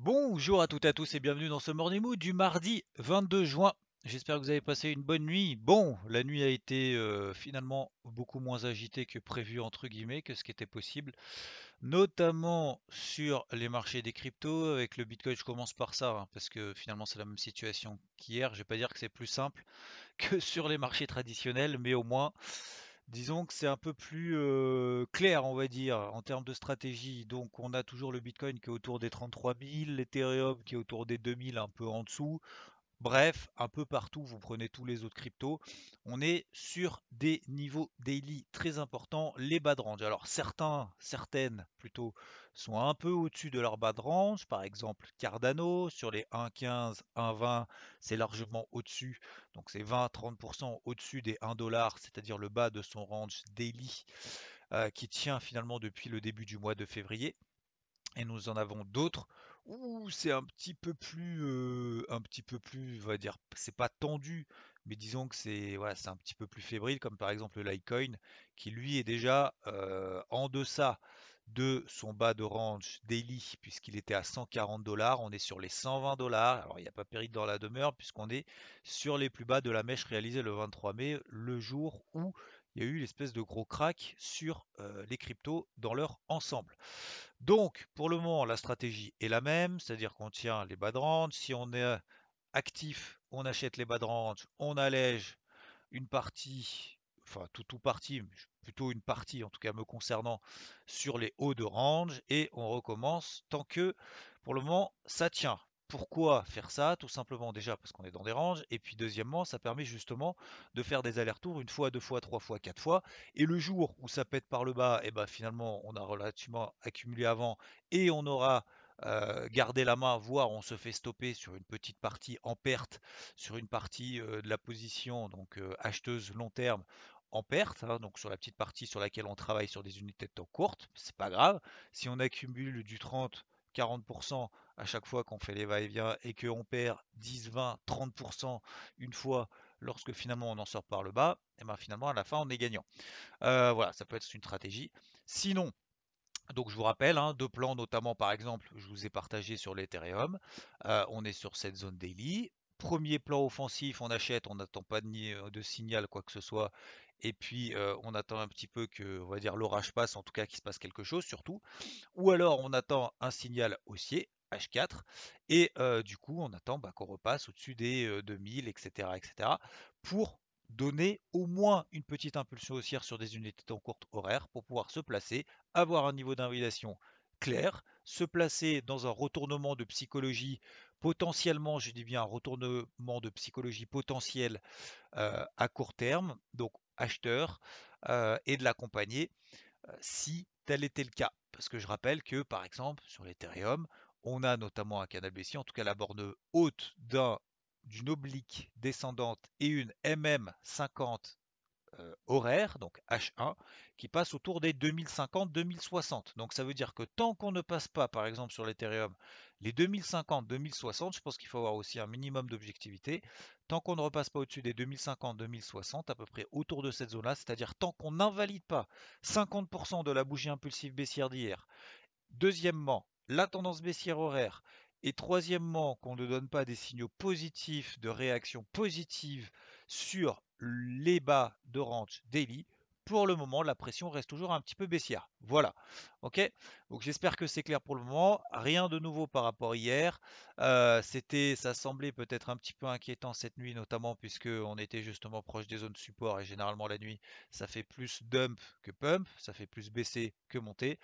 Bonjour à toutes et à tous et bienvenue dans ce Morning Mood du mardi 22 juin. J'espère que vous avez passé une bonne nuit. Bon, la nuit a été euh, finalement beaucoup moins agitée que prévu entre guillemets, que ce qui était possible, notamment sur les marchés des cryptos avec le Bitcoin. Je commence par ça hein, parce que finalement c'est la même situation qu'hier. Je vais pas dire que c'est plus simple que sur les marchés traditionnels, mais au moins Disons que c'est un peu plus euh, clair, on va dire, en termes de stratégie. Donc, on a toujours le Bitcoin qui est autour des 33 000, l'Ethereum qui est autour des 2000, un peu en dessous. Bref, un peu partout, vous prenez tous les autres cryptos, on est sur des niveaux daily très importants, les bas de range. Alors certains, certaines plutôt, sont un peu au-dessus de leur bas de range, par exemple Cardano, sur les 1,15, 1,20, c'est largement au-dessus, donc c'est 20-30% au-dessus des 1 dollar, c'est-à-dire le bas de son range daily, euh, qui tient finalement depuis le début du mois de février. Et nous en avons d'autres où c'est un petit peu plus, un petit peu plus, on va dire, c'est pas tendu, mais disons que c'est voilà, c'est un petit peu plus fébrile, comme par exemple le Litecoin, qui lui est déjà en deçà de son bas de range daily, puisqu'il était à 140 dollars, on est sur les 120 dollars. Alors il n'y a pas péril dans la demeure, puisqu'on est sur les plus bas de la mèche réalisée le 23 mai, le jour où il y a eu l'espèce de gros crack sur euh, les cryptos dans leur ensemble. Donc, pour le moment, la stratégie est la même, c'est-à-dire qu'on tient les bas de range. Si on est actif, on achète les bas de range, on allège une partie, enfin tout ou partie, plutôt une partie en tout cas me concernant, sur les hauts de range et on recommence tant que pour le moment ça tient. Pourquoi faire ça Tout simplement déjà parce qu'on est dans des ranges, et puis deuxièmement, ça permet justement de faire des allers-retours une fois, deux fois, trois fois, quatre fois. Et le jour où ça pète par le bas, et eh ben finalement on a relativement accumulé avant et on aura euh, gardé la main, voire on se fait stopper sur une petite partie en perte, sur une partie euh, de la position, donc euh, acheteuse long terme en perte, hein, donc sur la petite partie sur laquelle on travaille sur des unités de temps courtes, c'est pas grave. Si on accumule du 30 40% à chaque fois qu'on fait les va-et-vient et qu'on perd 10, 20, 30% une fois lorsque finalement on en sort par le bas, et bien finalement à la fin on est gagnant. Euh, voilà, ça peut être une stratégie. Sinon, donc je vous rappelle, hein, deux plans notamment par exemple, je vous ai partagé sur l'Ethereum. Euh, on est sur cette zone daily. Premier plan offensif, on achète, on n'attend pas de, de, signal quoi que ce soit et puis on attend un petit peu que, on va dire, l'orage passe, en tout cas qu'il se passe quelque chose surtout, ou alors on attend un signal haussier, H4, et du coup on attend bah, qu'on repasse au-dessus des 2000, etc., etc., pour donner au moins une petite impulsion haussière sur des unités en courte horaire pour pouvoir se placer, avoir un niveau d'invalidation clair, se placer dans un retournement de psychologie potentiellement, je dis bien un retournement de psychologie potentielle à court terme, donc acheteur et de l'accompagner si tel était le cas. Parce que je rappelle que par exemple sur l'Ethereum, on a notamment un canal baissier, en tout cas la borne haute d'un d'une oblique descendante et une MM50 horaire, donc H1, qui passe autour des 2050-2060. Donc ça veut dire que tant qu'on ne passe pas, par exemple sur l'Ethereum, les 2050-2060, je pense qu'il faut avoir aussi un minimum d'objectivité. Tant qu'on ne repasse pas au-dessus des 2050-2060, à peu près autour de cette zone-là, c'est-à-dire tant qu'on n'invalide pas 50% de la bougie impulsive baissière d'hier. Deuxièmement, la tendance baissière horaire. Et troisièmement, qu'on ne donne pas des signaux positifs de réaction positive sur les bas de range daily, pour le moment, la pression reste toujours un petit peu baissière. Voilà. Ok? Donc j'espère que c'est clair pour le moment. Rien de nouveau par rapport à hier. Euh, c'était, ça semblait peut-être un petit peu inquiétant cette nuit, notamment puisque on était justement proche des zones support et généralement la nuit, ça fait plus dump que pump, ça fait plus baisser que monter.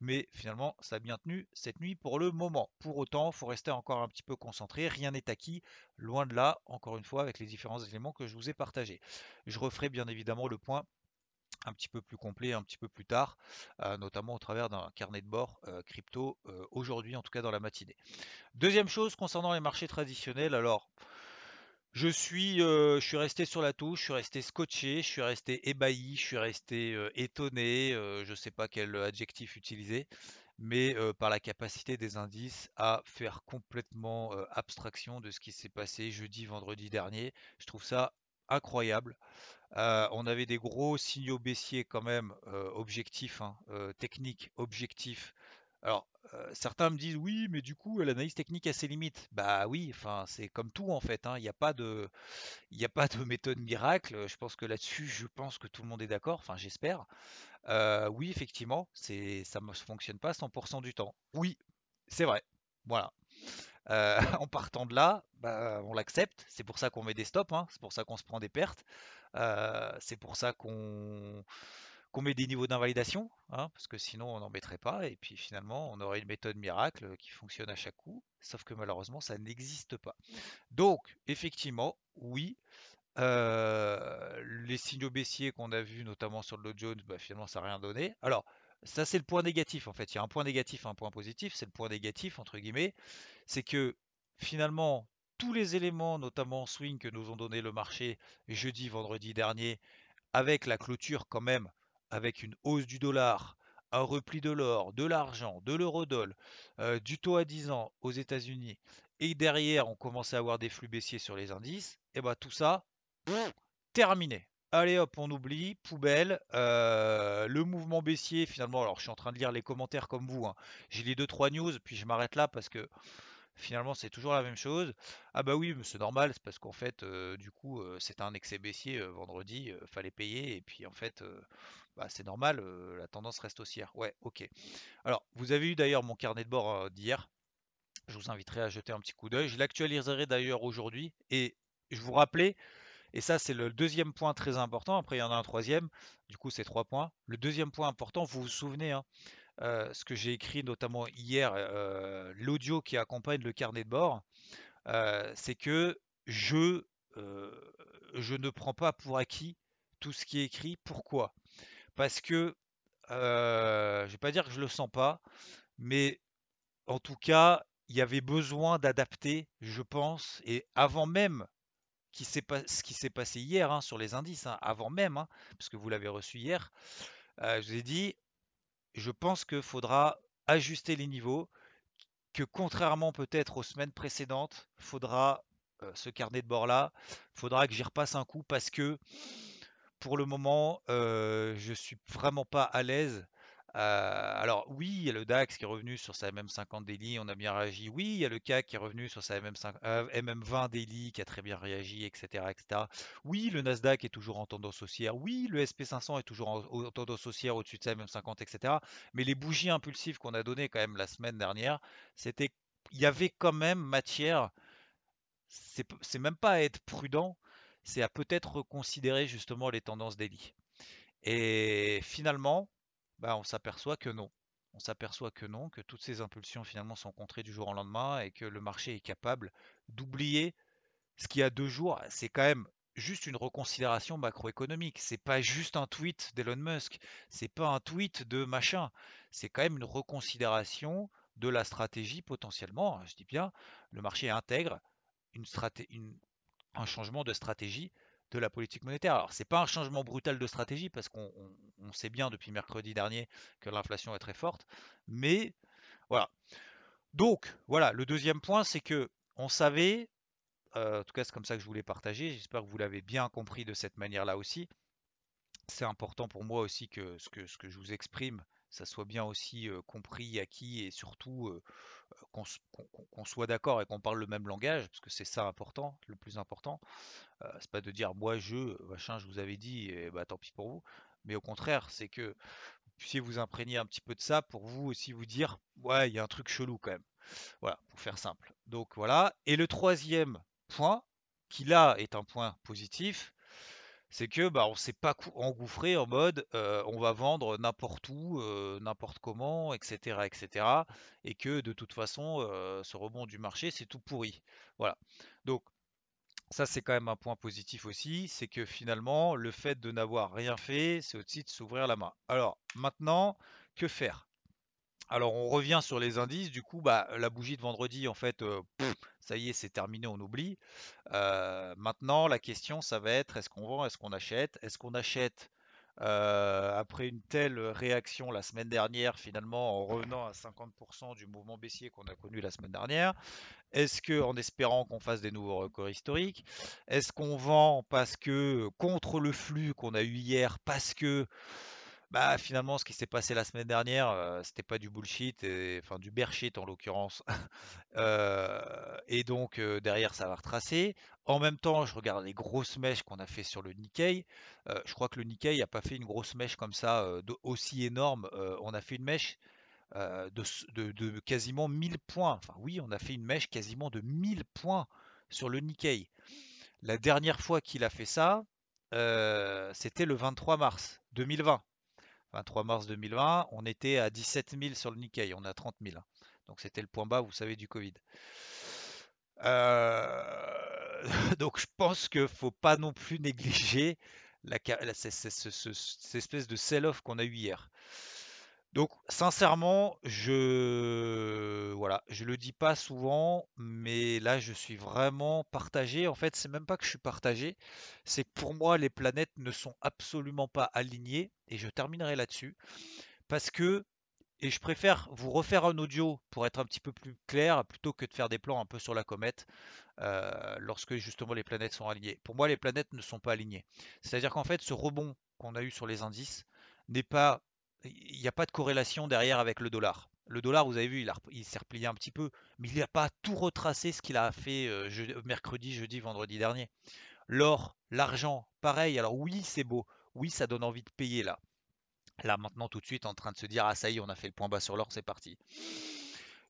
Mais finalement, ça a bien tenu cette nuit pour le moment. Pour autant, il faut rester encore un petit peu concentré. Rien n'est acquis. Loin de là, encore une fois, avec les différents éléments que je vous ai partagés. Je referai bien évidemment le point un petit peu plus complet un petit peu plus tard, notamment au travers d'un carnet de bord crypto aujourd'hui en tout cas dans la matinée. Deuxième chose concernant les marchés traditionnels, alors je suis, je suis resté sur la touche, je suis resté scotché, je suis resté ébahi, je suis resté étonné, je ne sais pas quel adjectif utiliser, mais par la capacité des indices à faire complètement abstraction de ce qui s'est passé jeudi, vendredi dernier. Je trouve ça incroyable. on avait des gros signaux baissiers quand même, objectifs, hein, techniques, objectifs. Alors, certains me disent oui, mais du coup, l'analyse technique a ses limites. Bah oui, enfin, c'est comme tout en fait. hein, Il n'y a pas de, il a pas de méthode miracle. Je pense que là-dessus, je pense que tout le monde est d'accord. Enfin, j'espère. oui, effectivement, c'est, ça ne fonctionne pas 100% du temps. Oui, c'est vrai. Voilà. en partant de là, bah, on l'accepte. C'est pour ça qu'on met des stops. hein, C'est pour ça qu'on se prend des pertes. c'est pour ça qu'on qu'on met des niveaux d'invalidation, hein, parce que sinon on n'en mettrait pas, et puis finalement on aurait une méthode miracle qui fonctionne à chaque coup, sauf que malheureusement ça n'existe pas. Donc effectivement, oui, euh, les signaux baissiers qu'on a vus notamment sur le Dow Jones, bah, finalement ça n'a rien donné. Alors ça c'est le point négatif en fait, il y a un point négatif un point positif, c'est le point négatif entre guillemets, c'est que finalement tous les éléments, notamment swing que nous ont donné le marché jeudi, vendredi dernier, avec la clôture quand même avec une hausse du dollar, un repli de l'or, de l'argent, de l'eurodoll, euh, du taux à 10 ans aux États-Unis, et derrière on commençait à avoir des flux baissiers sur les indices, et bah tout ça, terminé. Allez hop, on oublie, poubelle. Euh, le mouvement baissier, finalement, alors je suis en train de lire les commentaires comme vous. Hein. J'ai les 2-3 news, puis je m'arrête là parce que finalement c'est toujours la même chose. Ah bah oui, c'est normal, c'est parce qu'en fait, euh, du coup, c'était un excès baissier vendredi, fallait payer, et puis en fait, bah, c'est normal, la tendance reste haussière. Ouais, ok. Alors, vous avez eu d'ailleurs mon carnet de bord d'hier. Je vous inviterai à jeter un petit coup d'œil. Je l'actualiserai d'ailleurs aujourd'hui. Et je vous rappelais, et ça c'est le deuxième point très important, après il y en a un troisième, du coup c'est trois points. Le deuxième point important, vous vous souvenez, hein, ce que j'ai écrit notamment hier, l'audio qui accompagne le carnet de bord, c'est que je, je ne prends pas pour acquis tout ce qui est écrit. Pourquoi? Parce que je vais pas dire que je le sens pas, mais en tout cas, il y avait besoin d'adapter, je pense, et avant même ce qui s'est passé hier hein, sur les indices, hein, avant même, hein, parce que vous l'avez reçu hier, je vous ai dit, je pense qu'il faudra ajuster les niveaux, que contrairement peut-être aux semaines précédentes, faudra ce carnet de bord là, faudra que j'y repasse un coup parce que pour le moment, je je suis vraiment pas à l'aise. Alors oui, il y a le DAX qui est revenu sur sa MM50 daily, on a bien réagi. Oui, il y a le CAC qui est revenu sur sa MM20 daily, qui a très bien réagi, etc., etc. Oui, le Nasdaq est toujours en tendance haussière. Oui, le SP500 est toujours en, tendance haussière au-dessus de sa MM50, etc. Mais les bougies impulsives qu'on a données quand même la semaine dernière, c'était, il y avait quand même matière. C'est même pas à être prudent, c'est à peut-être reconsidérer justement les tendances daily. Et finalement, bah, on s'aperçoit que non. On s'aperçoit que non, que toutes ces impulsions finalement sont contrées du jour au lendemain et que le marché est capable d'oublier ce qu'il y a deux jours. C'est quand même juste une reconsidération macroéconomique. C'est pas juste un tweet d'Elon Musk. C'est pas un tweet de machin. C'est quand même une reconsidération de la stratégie potentiellement. Je dis bien, le marché intègre un changement de stratégie de la politique monétaire. Alors, ce n'est pas un changement brutal de stratégie parce qu'on sait bien depuis mercredi dernier que l'inflation est très forte, mais voilà. Donc, voilà, le deuxième point, c'est que on savait, euh, en tout cas c'est comme ça que je voulais partager, j'espère que vous l'avez bien compris de cette manière-là aussi. C'est important pour moi aussi que ce, que je vous exprime, ça soit bien aussi euh, compris, acquis et surtout euh, qu'on soit d'accord et qu'on parle le même langage, parce que c'est ça important, le plus important. Euh, c'est pas de dire moi je, machin, je vous avais dit, et bah tant pis pour vous. Mais au contraire, c'est que vous puissiez vous imprégner un petit peu de ça pour vous aussi vous dire ouais, il y a un truc chelou quand même. Voilà, pour faire simple. Donc voilà. Et le troisième point, qui là est un point positif, c'est que bah, on s'est pas engouffré en mode on va vendre n'importe où, n'importe comment, etc., etc. Et que de toute façon, ce rebond du marché, c'est tout pourri. Voilà. Donc, Ça, c'est quand même un point positif aussi, c'est que finalement, le fait de n'avoir rien fait, c'est aussi de s'ouvrir la main. Alors, maintenant, que faire? Alors, on revient sur les indices. Du coup, bah, la bougie de vendredi, en fait, ça y est, c'est terminé, on oublie. Maintenant, la question, ça va être est-ce qu'on vend, est-ce qu'on achète? Est-ce qu'on achète après une telle réaction la semaine dernière, finalement, en revenant à 50% du mouvement baissier qu'on a connu la semaine dernière? Est-ce que, en espérant qu'on fasse des nouveaux records historiques, est-ce qu'on vend parce que contre le flux qu'on a eu hier, parce que bah finalement ce qui s'est passé la semaine dernière, euh, c'était pas du bullshit, enfin du bear shit en l'occurrence. Euh, et donc euh, derrière ça va retracer. En même temps, je regarde les grosses mèches qu'on a fait sur le Nikkei. je crois que le Nikkei n'a pas fait une grosse mèche comme ça, aussi énorme. on a fait une mèche de, de quasiment 1000 points. Enfin oui, on a fait une mèche quasiment de 1000 points sur le Nikkei. La dernière fois qu'il a fait ça, c'était le 23 mars 2020. 23 mars 2020, on était à 17 000 sur le Nikkei, on est à 30 000. Hein. Donc c'était le point bas, vous savez, du Covid. Euh, donc je pense qu'il ne faut pas non plus négliger cette espèce de sell-off qu'on a eu hier. Donc sincèrement, je voilà, je le dis pas souvent, mais là je suis vraiment partagé. En fait, c'est même pas que je suis partagé, c'est que pour moi les planètes ne sont absolument pas alignées et je terminerai là-dessus parce que et je préfère vous refaire un audio pour être un petit peu plus clair plutôt que de faire des plans un peu sur la comète euh, lorsque justement les planètes sont alignées. Pour moi, les planètes ne sont pas alignées. C'est-à-dire qu'en fait, ce rebond qu'on a eu sur les indices n'est pas il n'y a pas de corrélation derrière avec le dollar. Le dollar, vous avez vu, il, s'est replié un petit peu, mais il n'a pas tout retracé ce qu'il a fait euh, mercredi, jeudi, vendredi dernier. L'or, l'argent, pareil. Alors oui, c'est beau. Oui, ça donne envie de payer là. Là, maintenant, tout de suite, en train de se dire, ah ça y est, on a fait le point bas sur l'or, c'est parti.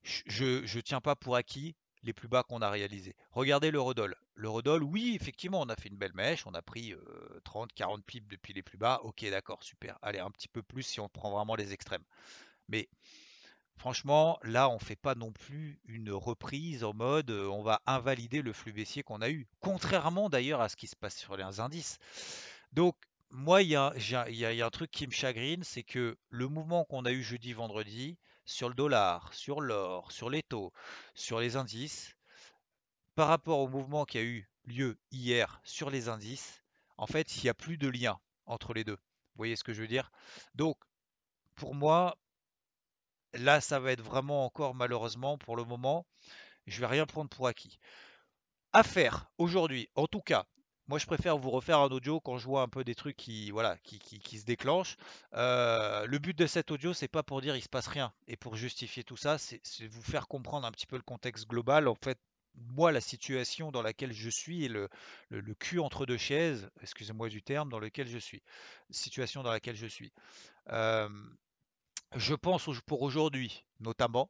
Je ne tiens pas pour acquis les plus bas qu'on a réalisés. Regardez l'eurodoll. L'eurodoll, oui, effectivement, on a fait une belle mèche, on a pris 30, 40 pips depuis les plus bas. Ok, d'accord, super. Allez, un petit peu plus si on prend vraiment les extrêmes. Mais franchement, là, on ne fait pas non plus une reprise en mode on va invalider le flux baissier qu'on a eu. Contrairement d'ailleurs à ce qui se passe sur les indices. Donc, moi, il y a un truc qui me chagrine, c'est que le mouvement qu'on a eu jeudi, vendredi, sur le dollar, sur l'or, sur les taux, sur les indices, par rapport au mouvement qui a eu lieu hier sur les indices, en fait, il n'y a plus de lien entre les deux. Vous voyez ce que je veux dire? Donc, pour moi, là, ça va être vraiment encore, malheureusement, pour le moment, je ne vais rien prendre pour acquis. À faire aujourd'hui, en tout cas, moi, je préfère vous refaire un audio quand je vois un peu des trucs qui, voilà, qui, se déclenchent. Le but de cet audio, c'est pas pour dire il se passe rien et pour justifier tout ça, c'est vous faire comprendre un petit peu le contexte global. En fait, moi, la situation dans laquelle je suis et le, cul entre deux chaises, excusez-moi du terme, dans lequel je suis, situation dans laquelle je suis. Je pense pour aujourd'hui, notamment,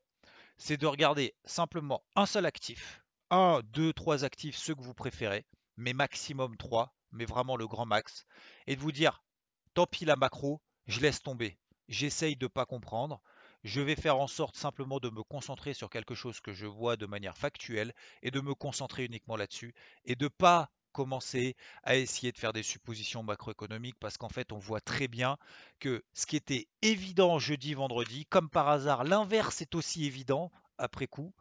c'est de regarder simplement un seul actif, un, deux, trois actifs, ceux que vous préférez mais maximum 3, mais vraiment le grand max, et de vous dire, tant pis la macro, je laisse tomber, j'essaye de ne pas comprendre, je vais faire en sorte simplement de me concentrer sur quelque chose que je vois de manière factuelle et de me concentrer uniquement là-dessus et de pas commencer à essayer de faire des suppositions macroéconomiques parce qu'en fait on voit très bien que ce qui était évident jeudi vendredi comme par hasard l'inverse est aussi évident après coup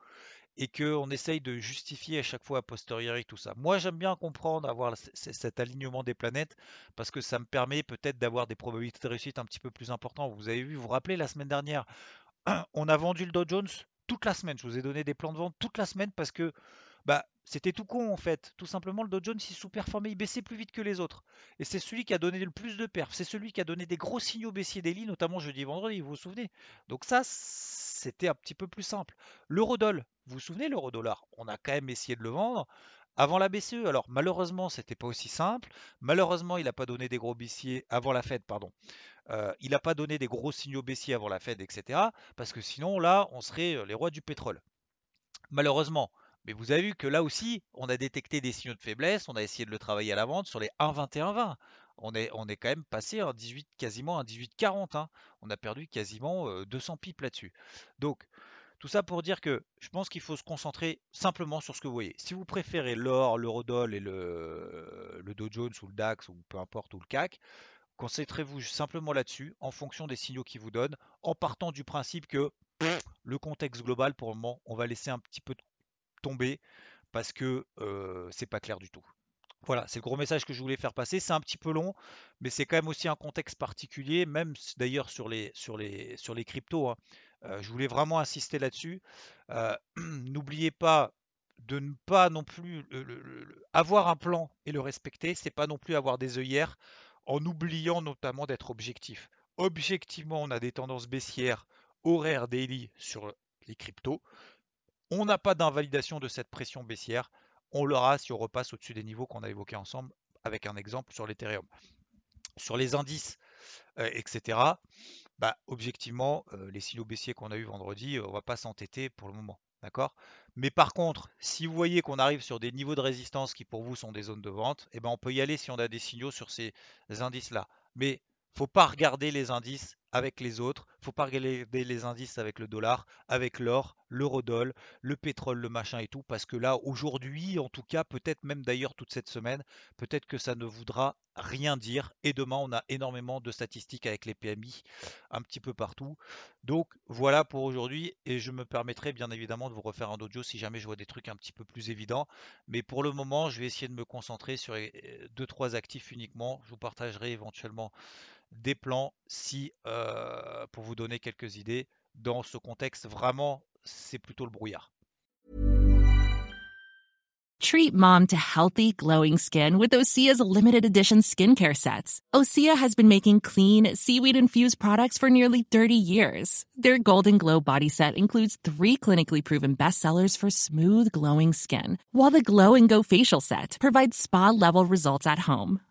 et qu'on essaye de justifier à chaque fois a posteriori tout ça. Moi, j'aime bien comprendre, avoir cet alignement des planètes, parce que ça me permet peut-être d'avoir des probabilités de réussite un petit peu plus importantes. Vous avez vu, vous vous rappelez, la semaine dernière, on a vendu le Dow Jones toute la semaine. Je vous ai donné des plans de vente toute la semaine parce que bah, c'était tout con en fait. Tout simplement, le Dow Jones il sous-performait, il baissait plus vite que les autres. Et c'est celui qui a donné le plus de perf. C'est celui qui a donné des gros signaux baissiers daily, notamment jeudi et vendredi, vous vous souvenez? Donc ça, c'était un petit peu plus simple. L'eurodoll, vous vous souvenez l'euro-dollar On a quand même essayé de le vendre avant la BCE. Alors malheureusement, c'était pas aussi simple. Malheureusement, il n'a pas donné des gros baissiers avant la Fed, pardon. Euh, il n'a pas donné des gros signaux baissiers avant la Fed, etc. Parce que sinon, là, on serait euh, les rois du pétrole. Malheureusement. Mais vous avez vu que là aussi, on a détecté des signaux de faiblesse, on a essayé de le travailler à la vente sur les 1,21,20 on est, on est quand même passé à 18, quasiment à 18,40. Hein. On a perdu quasiment 200 pipes là-dessus. Donc, Tout ça pour dire que je pense qu'il faut se concentrer simplement sur ce que vous voyez. Si vous préférez l'or, l'eurodoll et le, le Dow Jones ou le DAX ou peu importe ou le CAC, concentrez-vous simplement là-dessus en fonction des signaux qu'ils vous donnent, en partant du principe que le contexte global pour le moment, on va laisser un petit peu tomber parce que c'est pas clair du tout. Voilà, c'est le gros message que je voulais faire passer. C'est un petit peu long, mais c'est quand même aussi un contexte particulier, même d'ailleurs sur les, sur les, sur les cryptos. Hein. Je voulais vraiment insister là-dessus. N'oubliez pas de ne pas non plus avoir un plan et le respecter, c'est pas non plus avoir des œillères en oubliant notamment d'être objectif. Objectivement, on a des tendances baissières horaires daily sur les cryptos. On n'a pas d'invalidation de cette pression baissière. On l'aura si on repasse au-dessus des niveaux qu'on a évoqués ensemble avec un exemple sur l'Ethereum. Sur les indices, euh, etc., bah, objectivement, euh, les silos baissiers qu'on a eu vendredi, euh, on va pas s'entêter pour le moment. D'accord? Mais par contre, si vous voyez qu'on arrive sur des niveaux de résistance qui pour vous sont des zones de vente, eh ben on peut y aller si on a des signaux sur ces indices-là. Mais faut pas regarder les indices avec les autres. Faut pas regarder les indices avec le dollar, avec l'or, l'eurodoll, le pétrole, le machin et tout, parce que là, aujourd'hui, en tout cas, peut-être même d'ailleurs toute cette semaine, peut-être que ça ne voudra rien dire. Et demain, on a énormément de statistiques avec les PMI un petit peu partout. Donc voilà pour aujourd'hui. Et je me permettrai bien évidemment de vous refaire un dojo si jamais je vois des trucs un petit peu plus évidents. Mais pour le moment, je vais essayer de me concentrer sur deux trois actifs uniquement. Je vous partagerai éventuellement des plans si, euh, pour vous donner quelques idées, dans ce contexte, vraiment, c'est plutôt le brouillard. Treat mom to healthy, glowing skin with Osea's limited edition skincare sets. Osea has been making clean, seaweed infused products for nearly 30 years. Their Golden Glow body set includes three clinically proven bestsellers for smooth, glowing skin, while the Glow and Go facial set provides spa level results at home.